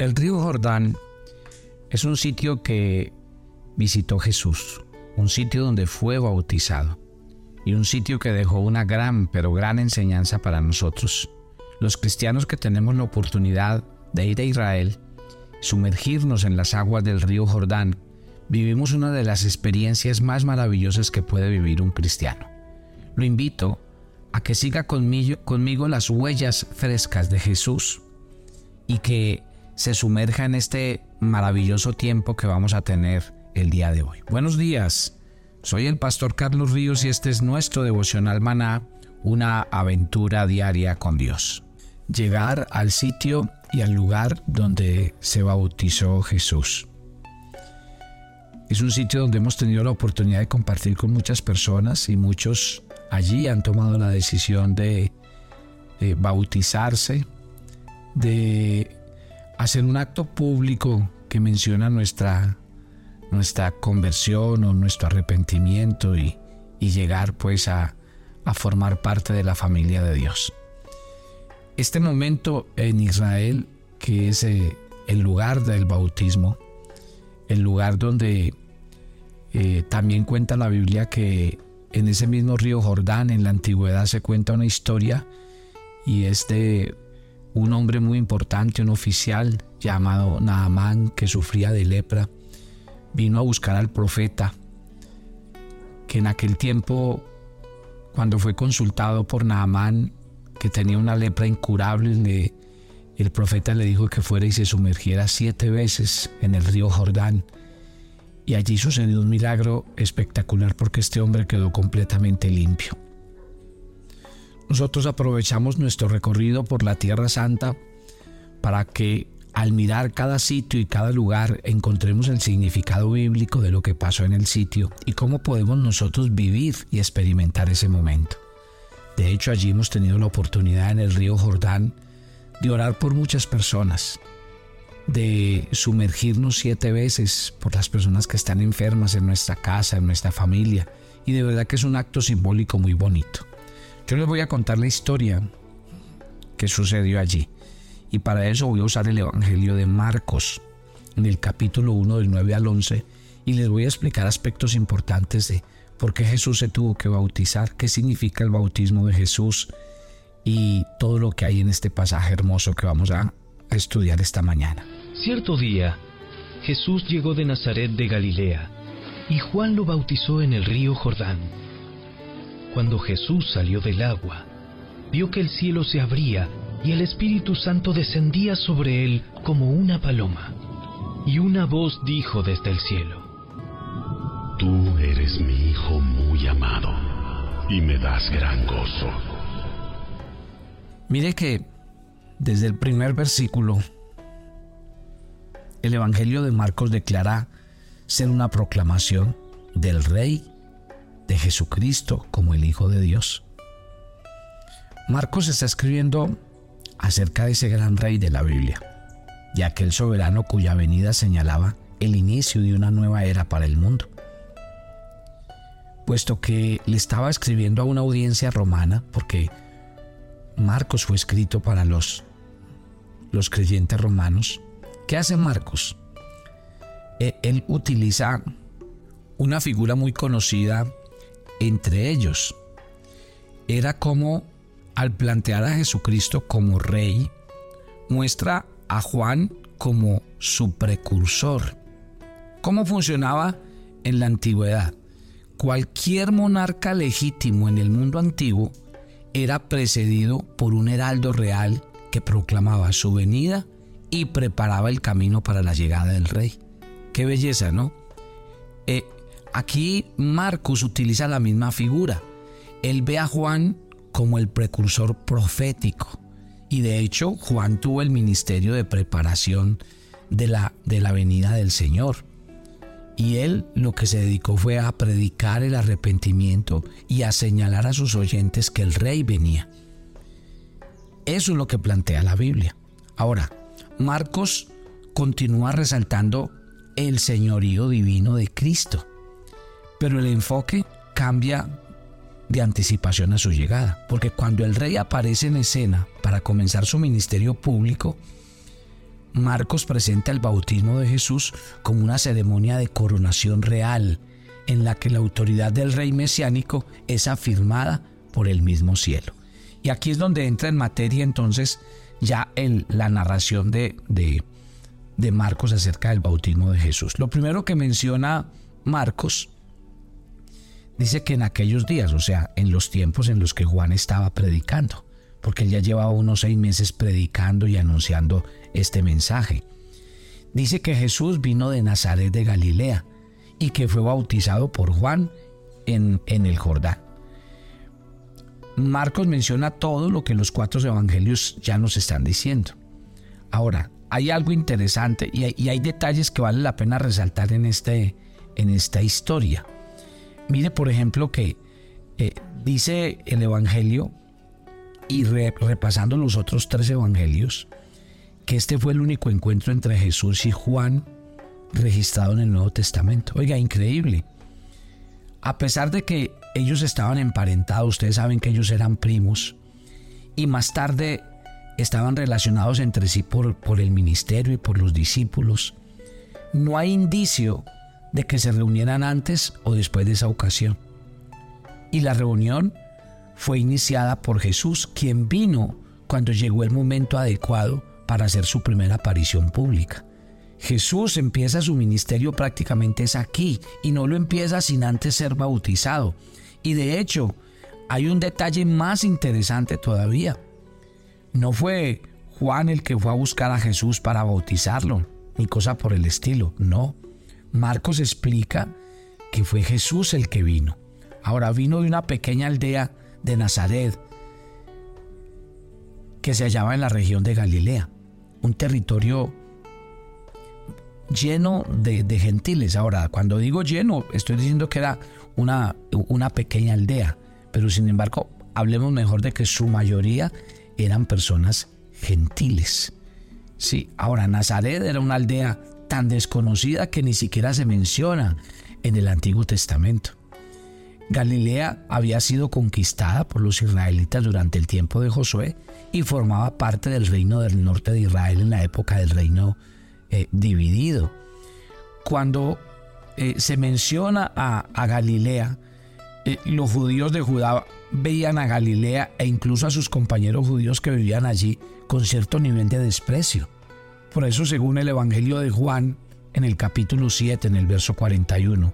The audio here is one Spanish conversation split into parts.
El río Jordán es un sitio que visitó Jesús, un sitio donde fue bautizado y un sitio que dejó una gran, pero gran enseñanza para nosotros. Los cristianos que tenemos la oportunidad de ir a Israel, sumergirnos en las aguas del río Jordán, vivimos una de las experiencias más maravillosas que puede vivir un cristiano. Lo invito a que siga conmigo, conmigo las huellas frescas de Jesús y que se sumerja en este maravilloso tiempo que vamos a tener el día de hoy. Buenos días, soy el pastor Carlos Ríos y este es nuestro devocional maná, una aventura diaria con Dios. Llegar al sitio y al lugar donde se bautizó Jesús. Es un sitio donde hemos tenido la oportunidad de compartir con muchas personas y muchos allí han tomado la decisión de, de bautizarse, de hacer un acto público que menciona nuestra, nuestra conversión o nuestro arrepentimiento y, llegar pues a, formar parte de la familia de Dios. Este momento en Israel, que es eh, el lugar del bautismo, el lugar donde eh, también cuenta la Biblia que en ese mismo río Jordán, en la antigüedad, se cuenta una historia y es de un hombre muy importante, un oficial llamado Naamán que sufría de lepra, vino a buscar al profeta, que en aquel tiempo, cuando fue consultado por Naamán, que tenía una lepra incurable, el profeta le dijo que fuera y se sumergiera siete veces en el río Jordán. Y allí sucedió un milagro espectacular porque este hombre quedó completamente limpio. Nosotros aprovechamos nuestro recorrido por la Tierra Santa para que al mirar cada sitio y cada lugar encontremos el significado bíblico de lo que pasó en el sitio y cómo podemos nosotros vivir y experimentar ese momento. De hecho, allí hemos tenido la oportunidad en el río Jordán de orar por muchas personas, de sumergirnos siete veces por las personas que están enfermas en nuestra casa, en nuestra familia, y de verdad que es un acto simbólico muy bonito. Yo les voy a contar la historia que sucedió allí. Y para eso voy a usar el Evangelio de Marcos, en el capítulo 1 del 9 al 11, y les voy a explicar aspectos importantes de por qué Jesús se tuvo que bautizar, qué significa el bautismo de Jesús y todo lo que hay en este pasaje hermoso que vamos a estudiar esta mañana. Cierto día, Jesús llegó de Nazaret de Galilea, y Juan lo bautizó en el río Jordán. Cuando Jesús salió del agua, vio que el cielo se abría y el Espíritu Santo descendía sobre él como una paloma. Y una voz dijo desde el cielo, Tú eres mi Hijo muy amado y me das gran gozo. Mire que desde el primer versículo, el Evangelio de Marcos declara ser una proclamación del Rey de Jesucristo como el Hijo de Dios. Marcos está escribiendo acerca de ese gran rey de la Biblia, de aquel soberano cuya venida señalaba el inicio de una nueva era para el mundo. Puesto que le estaba escribiendo a una audiencia romana, porque Marcos fue escrito para los, los creyentes romanos, ¿qué hace Marcos? E, él utiliza una figura muy conocida entre ellos. Era como al plantear a Jesucristo como rey, muestra a Juan como su precursor. ¿Cómo funcionaba en la antigüedad? Cualquier monarca legítimo en el mundo antiguo era precedido por un heraldo real que proclamaba su venida y preparaba el camino para la llegada del rey. Qué belleza, ¿no? Eh, Aquí Marcos utiliza la misma figura. Él ve a Juan como el precursor profético. Y de hecho Juan tuvo el ministerio de preparación de la, de la venida del Señor. Y él lo que se dedicó fue a predicar el arrepentimiento y a señalar a sus oyentes que el rey venía. Eso es lo que plantea la Biblia. Ahora, Marcos continúa resaltando el señorío divino de Cristo pero el enfoque cambia de anticipación a su llegada, porque cuando el rey aparece en escena para comenzar su ministerio público, Marcos presenta el bautismo de Jesús como una ceremonia de coronación real, en la que la autoridad del rey mesiánico es afirmada por el mismo cielo. Y aquí es donde entra en materia entonces ya el, la narración de, de, de Marcos acerca del bautismo de Jesús. Lo primero que menciona Marcos dice que en aquellos días, o sea, en los tiempos en los que Juan estaba predicando, porque él ya llevaba unos seis meses predicando y anunciando este mensaje. Dice que Jesús vino de Nazaret de Galilea y que fue bautizado por Juan en, en el Jordán. Marcos menciona todo lo que los cuatro evangelios ya nos están diciendo. Ahora, hay algo interesante y hay, detalles que vale la pena resaltar en, este, en esta historia. Mire, por ejemplo, que eh, dice el Evangelio, y repasando los otros tres Evangelios, que este fue el único encuentro entre Jesús y Juan registrado en el Nuevo Testamento. Oiga, increíble. A pesar de que ellos estaban emparentados, ustedes saben que ellos eran primos, y más tarde estaban relacionados entre sí por, por el ministerio y por los discípulos, no hay indicio de que se reunieran antes o después de esa ocasión. Y la reunión fue iniciada por Jesús, quien vino cuando llegó el momento adecuado para hacer su primera aparición pública. Jesús empieza su ministerio prácticamente es aquí y no lo empieza sin antes ser bautizado. Y de hecho, hay un detalle más interesante todavía. No fue Juan el que fue a buscar a Jesús para bautizarlo, ni cosa por el estilo, no. Marcos explica que fue Jesús el que vino. Ahora vino de una pequeña aldea de Nazaret que se hallaba en la región de Galilea, un territorio lleno de, gentiles. Ahora, cuando digo lleno, estoy diciendo que era una, una pequeña aldea, pero sin embargo, hablemos mejor de que su mayoría eran personas gentiles. Sí, ahora Nazaret era una aldea tan desconocida que ni siquiera se menciona en el Antiguo Testamento. Galilea había sido conquistada por los israelitas durante el tiempo de Josué y formaba parte del reino del norte de Israel en la época del reino eh, dividido. Cuando eh, se menciona a, Galilea, eh, los judíos de Judá veían a Galilea e incluso a sus compañeros judíos que vivían allí con cierto nivel de desprecio. Por eso, según el Evangelio de Juan, en el capítulo 7, en el verso 41,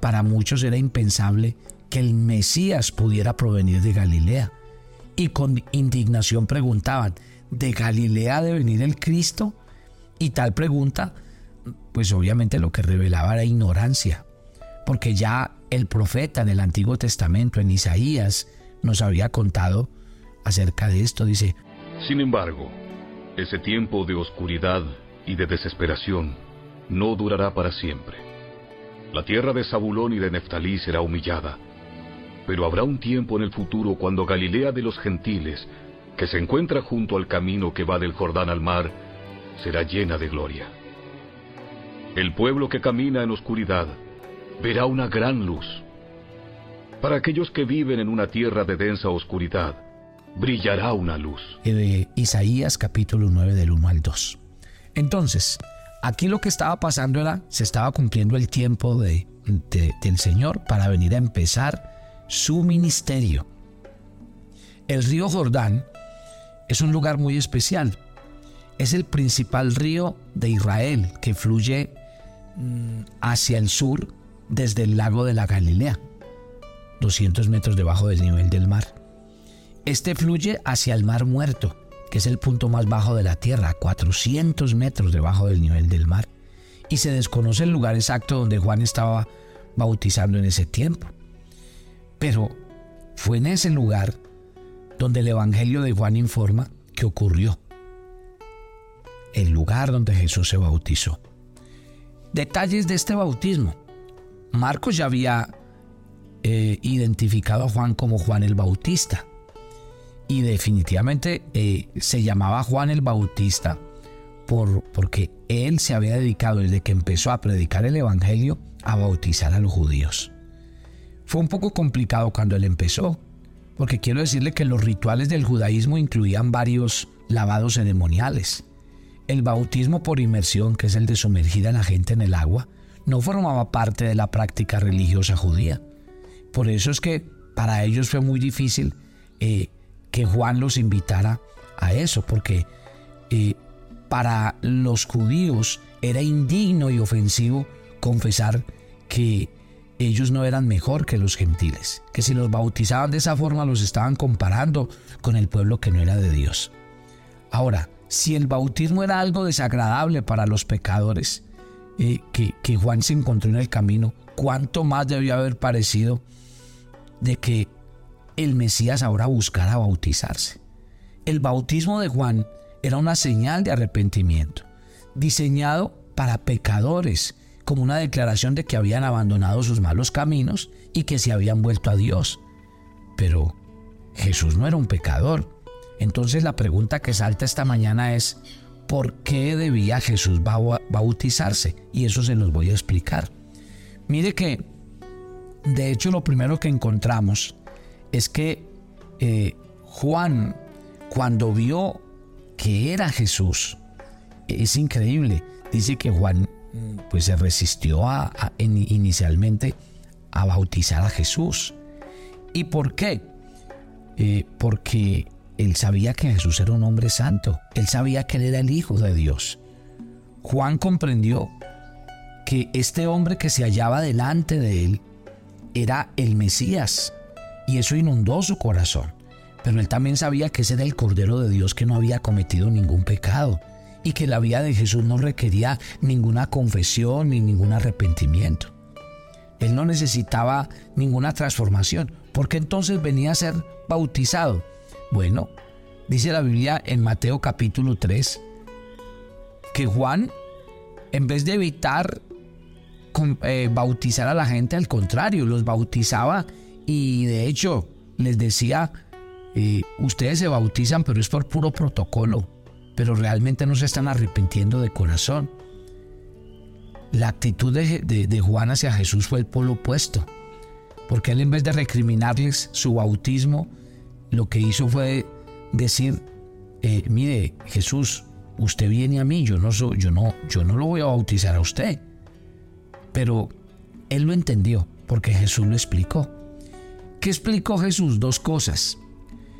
para muchos era impensable que el Mesías pudiera provenir de Galilea. Y con indignación preguntaban, ¿de Galilea ha de venir el Cristo? Y tal pregunta, pues obviamente lo que revelaba era ignorancia, porque ya el profeta en el Antiguo Testamento, en Isaías, nos había contado acerca de esto. Dice, Sin embargo, ese tiempo de oscuridad y de desesperación no durará para siempre. La tierra de Zabulón y de Neftalí será humillada, pero habrá un tiempo en el futuro cuando Galilea de los gentiles, que se encuentra junto al camino que va del Jordán al mar, será llena de gloria. El pueblo que camina en oscuridad verá una gran luz. Para aquellos que viven en una tierra de densa oscuridad, brillará una luz. De Isaías capítulo 9 del 1 al 2. Entonces, aquí lo que estaba pasando era, se estaba cumpliendo el tiempo de, del Señor para venir a empezar su ministerio. El río Jordán es un lugar muy especial es el principal río de Israel que fluye mm, hacia el sur desde el lago de la Galilea, 200 metros debajo del nivel del mar. Este fluye hacia el mar muerto, que es el punto más bajo de la tierra, 400 metros debajo del nivel del mar. Y se desconoce el lugar exacto donde Juan estaba bautizando en ese tiempo. Pero fue en ese lugar donde el Evangelio de Juan informa que ocurrió el lugar donde Jesús se bautizó. Detalles de este bautismo. Marcos ya había eh, identificado a Juan como Juan el Bautista. Y definitivamente eh, se llamaba Juan el Bautista por, porque él se había dedicado desde que empezó a predicar el Evangelio a bautizar a los judíos. Fue un poco complicado cuando él empezó, porque quiero decirle que los rituales del judaísmo incluían varios lavados ceremoniales el bautismo por inmersión, que es el de sumergir a la gente en el agua, no formaba parte de la práctica religiosa judía. Por eso es que para ellos fue muy difícil eh, que Juan los invitara a eso, porque eh, para los judíos era indigno y ofensivo confesar que ellos no eran mejor que los gentiles, que si los bautizaban de esa forma los estaban comparando con el pueblo que no era de Dios. Ahora, si el bautismo era algo desagradable para los pecadores eh, que, que Juan se encontró en el camino, ¿cuánto más debió haber parecido de que el Mesías ahora buscara bautizarse? El bautismo de Juan era una señal de arrepentimiento, diseñado para pecadores como una declaración de que habían abandonado sus malos caminos y que se habían vuelto a Dios. Pero Jesús no era un pecador. Entonces la pregunta que salta esta mañana es, ¿por qué debía Jesús bautizarse? Y eso se los voy a explicar. Mire que, de hecho, lo primero que encontramos es que eh, Juan, cuando vio que era Jesús, es increíble. Dice que Juan pues se resistió inicialmente a bautizar a Jesús. ¿Y por qué? Eh, porque él sabía que Jesús era un hombre santo, él sabía que él era el Hijo de Dios. Juan comprendió que este hombre que se hallaba delante de él era el Mesías y eso inundó su corazón. Pero él también sabía que ese era el Cordero de Dios que no había cometido ningún pecado y que la vida de Jesús no requería ninguna confesión ni ningún arrepentimiento. Él no necesitaba ninguna transformación, porque entonces venía a ser bautizado. Bueno, dice la Biblia en Mateo capítulo 3 que Juan, en vez de evitar eh, bautizar a la gente, al contrario, los bautizaba y de hecho les decía, eh, ustedes se bautizan, pero es por puro protocolo pero realmente no se están arrepintiendo de corazón. La actitud de, Juan hacia Jesús fue el polo opuesto, porque él en vez de recriminarles su bautismo, lo que hizo fue decir, eh, mire Jesús, usted viene a mí, yo no, yo, no, yo no lo voy a bautizar a usted. Pero él lo entendió, porque Jesús lo explicó. ¿Qué explicó Jesús? Dos cosas.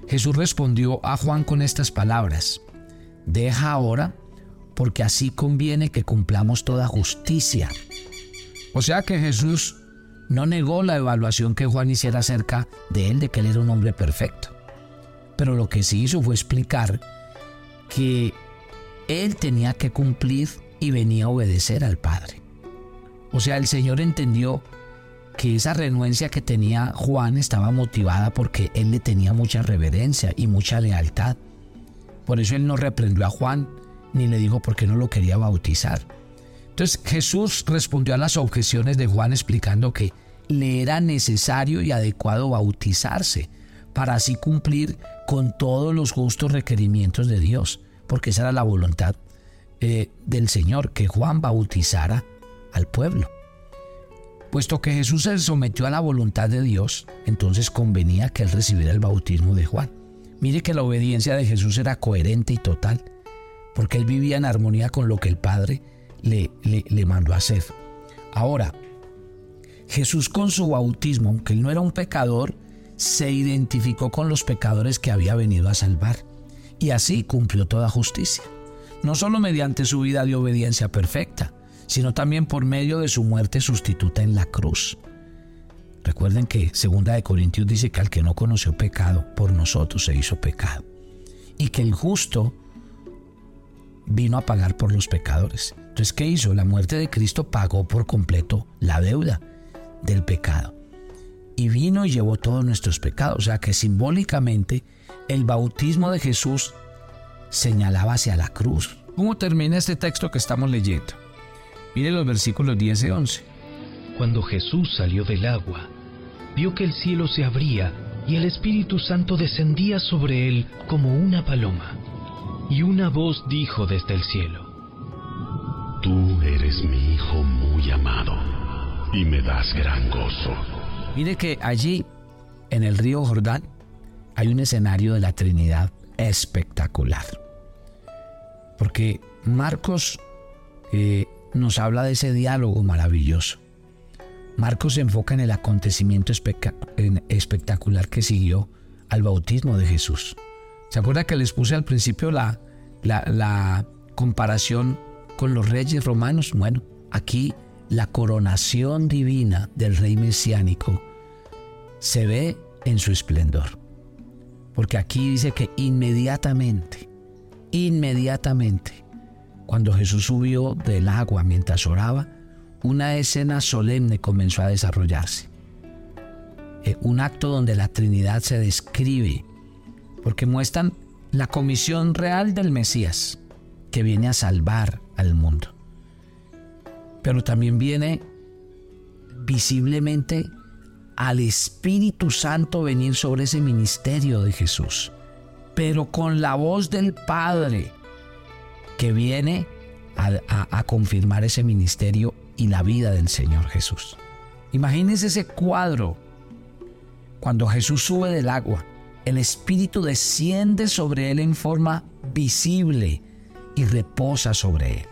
Jesús respondió a Juan con estas palabras deja ahora, porque así conviene que cumplamos toda justicia. O sea que Jesús no negó la evaluación que Juan hiciera acerca de él, de que él era un hombre perfecto. Pero lo que sí hizo fue explicar que él tenía que cumplir y venía a obedecer al Padre. O sea, el Señor entendió que esa renuencia que tenía Juan estaba motivada porque él le tenía mucha reverencia y mucha lealtad. Por eso él no reprendió a Juan ni le dijo por qué no lo quería bautizar. Entonces Jesús respondió a las objeciones de Juan explicando que le era necesario y adecuado bautizarse para así cumplir con todos los justos requerimientos de Dios, porque esa era la voluntad eh, del Señor, que Juan bautizara al pueblo. Puesto que Jesús se sometió a la voluntad de Dios, entonces convenía que él recibiera el bautismo de Juan. Mire que la obediencia de Jesús era coherente y total, porque él vivía en armonía con lo que el Padre le, le, mandó hacer. Ahora, Jesús con su bautismo, aunque él no era un pecador, se identificó con los pecadores que había venido a salvar y así cumplió toda justicia, no solo mediante su vida de obediencia perfecta, sino también por medio de su muerte sustituta en la cruz. Recuerden que Segunda de Corintios dice que al que no conoció pecado, por nosotros se hizo pecado. Y que el justo vino a pagar por los pecadores. Entonces, ¿qué hizo? La muerte de Cristo pagó por completo la deuda del pecado. Y vino y llevó todos nuestros pecados. O sea que simbólicamente el bautismo de Jesús señalaba hacia la cruz. ¿Cómo termina este texto que estamos leyendo? Mire los versículos 10 y 11. Cuando Jesús salió del agua, vio que el cielo se abría y el Espíritu Santo descendía sobre él como una paloma. Y una voz dijo desde el cielo, Tú eres mi Hijo muy amado y me das gran gozo. Mire que allí, en el río Jordán, hay un escenario de la Trinidad espectacular. Porque Marcos eh, nos habla de ese diálogo maravilloso. Marcos se enfoca en el acontecimiento espectacular que siguió al bautismo de Jesús. ¿Se acuerda que les puse al principio la, la comparación con los reyes romanos? Bueno, aquí la coronación divina del rey mesiánico se ve en su esplendor. Porque aquí dice que inmediatamente, inmediatamente, cuando Jesús subió del agua mientras oraba, una escena solemne comenzó a desarrollarse. Eh, un acto donde la Trinidad se describe, porque muestran la comisión real del Mesías, que viene a salvar al mundo. Pero también viene visiblemente al Espíritu Santo venir sobre ese ministerio de Jesús, pero con la voz del Padre que viene a, confirmar ese ministerio y la vida del Señor Jesús. Imagínense ese cuadro. Cuando Jesús sube del agua, el Espíritu desciende sobre él en forma visible y reposa sobre él.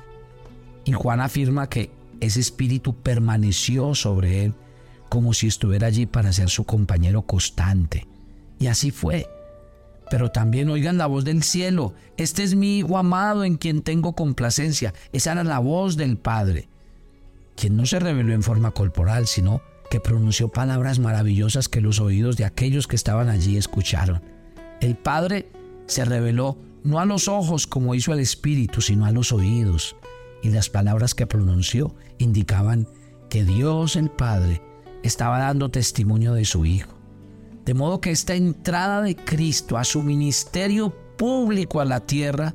Y Juan afirma que ese Espíritu permaneció sobre él como si estuviera allí para ser su compañero constante. Y así fue. Pero también oigan la voz del cielo. Este es mi Hijo amado en quien tengo complacencia. Esa era la voz del Padre, quien no se reveló en forma corporal, sino que pronunció palabras maravillosas que los oídos de aquellos que estaban allí escucharon. El Padre se reveló no a los ojos como hizo el Espíritu, sino a los oídos. Y las palabras que pronunció indicaban que Dios el Padre estaba dando testimonio de su Hijo. De modo que esta entrada de Cristo a su ministerio público a la tierra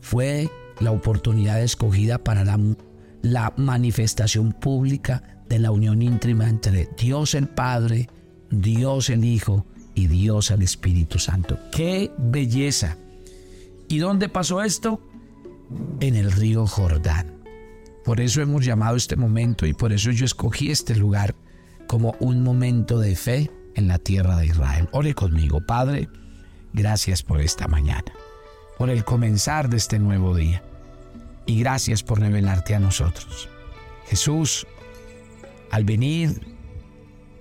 fue la oportunidad escogida para la, manifestación pública de la unión íntima entre Dios el Padre, Dios el Hijo y Dios el Espíritu Santo. ¡Qué belleza! ¿Y dónde pasó esto? En el río Jordán. Por eso hemos llamado este momento y por eso yo escogí este lugar como un momento de fe en la tierra de Israel. Ore conmigo, Padre, gracias por esta mañana, por el comenzar de este nuevo día y gracias por revelarte a nosotros. Jesús, al venir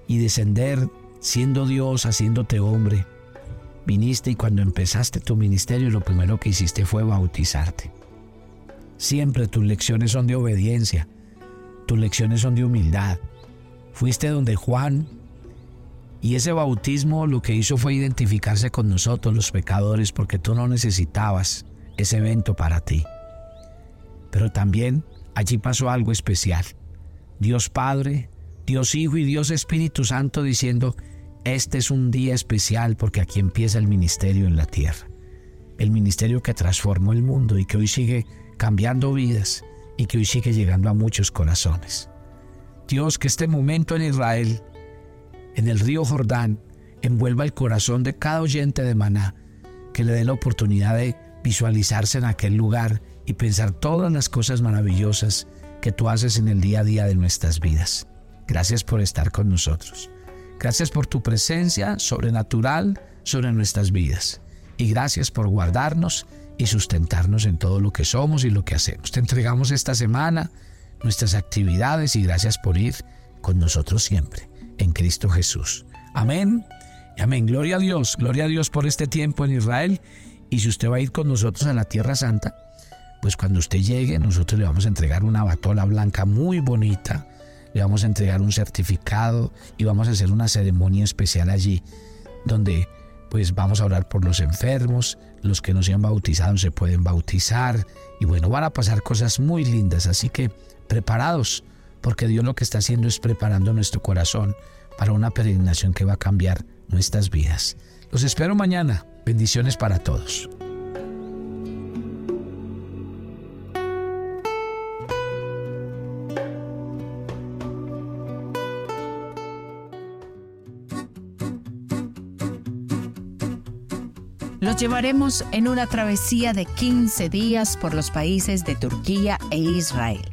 y descender siendo Dios, haciéndote hombre, viniste y cuando empezaste tu ministerio lo primero que hiciste fue bautizarte. Siempre tus lecciones son de obediencia, tus lecciones son de humildad. Fuiste donde Juan y ese bautismo lo que hizo fue identificarse con nosotros los pecadores porque tú no necesitabas ese evento para ti. Pero también allí pasó algo especial. Dios Padre, Dios Hijo y Dios Espíritu Santo diciendo, este es un día especial porque aquí empieza el ministerio en la tierra. El ministerio que transformó el mundo y que hoy sigue cambiando vidas y que hoy sigue llegando a muchos corazones. Dios, que este momento en Israel, en el río Jordán, envuelva el corazón de cada oyente de Maná, que le dé la oportunidad de visualizarse en aquel lugar y pensar todas las cosas maravillosas que tú haces en el día a día de nuestras vidas. Gracias por estar con nosotros. Gracias por tu presencia sobrenatural sobre nuestras vidas. Y gracias por guardarnos y sustentarnos en todo lo que somos y lo que hacemos. Te entregamos esta semana nuestras actividades y gracias por ir con nosotros siempre en Cristo Jesús. Amén. Amén. Gloria a Dios. Gloria a Dios por este tiempo en Israel. Y si usted va a ir con nosotros a la Tierra Santa, pues cuando usted llegue, nosotros le vamos a entregar una batola blanca muy bonita. Le vamos a entregar un certificado y vamos a hacer una ceremonia especial allí donde pues vamos a orar por los enfermos, los que no se han bautizado se pueden bautizar y bueno, van a pasar cosas muy lindas, así que preparados, porque Dios lo que está haciendo es preparando nuestro corazón para una peregrinación que va a cambiar nuestras vidas. Los espero mañana. Bendiciones para todos. Los llevaremos en una travesía de 15 días por los países de Turquía e Israel.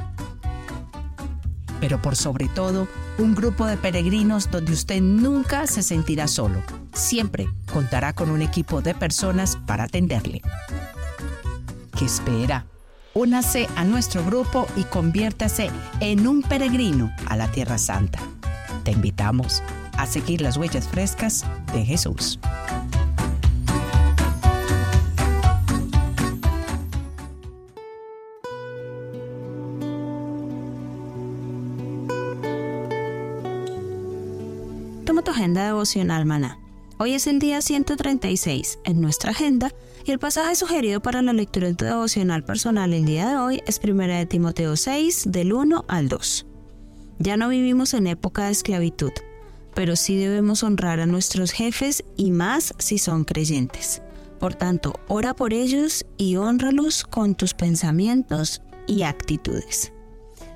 Pero por sobre todo, un grupo de peregrinos donde usted nunca se sentirá solo. Siempre contará con un equipo de personas para atenderle. ¿Qué espera? Únase a nuestro grupo y conviértase en un peregrino a la Tierra Santa. Te invitamos a seguir las huellas frescas de Jesús. Agenda devocional, maná. Hoy es el día 136 en nuestra agenda y el pasaje sugerido para la lectura de tu devocional personal el día de hoy es 1 de Timoteo 6 del 1 al 2. Ya no vivimos en época de esclavitud, pero sí debemos honrar a nuestros jefes y más si son creyentes. Por tanto, ora por ellos y honralos con tus pensamientos y actitudes.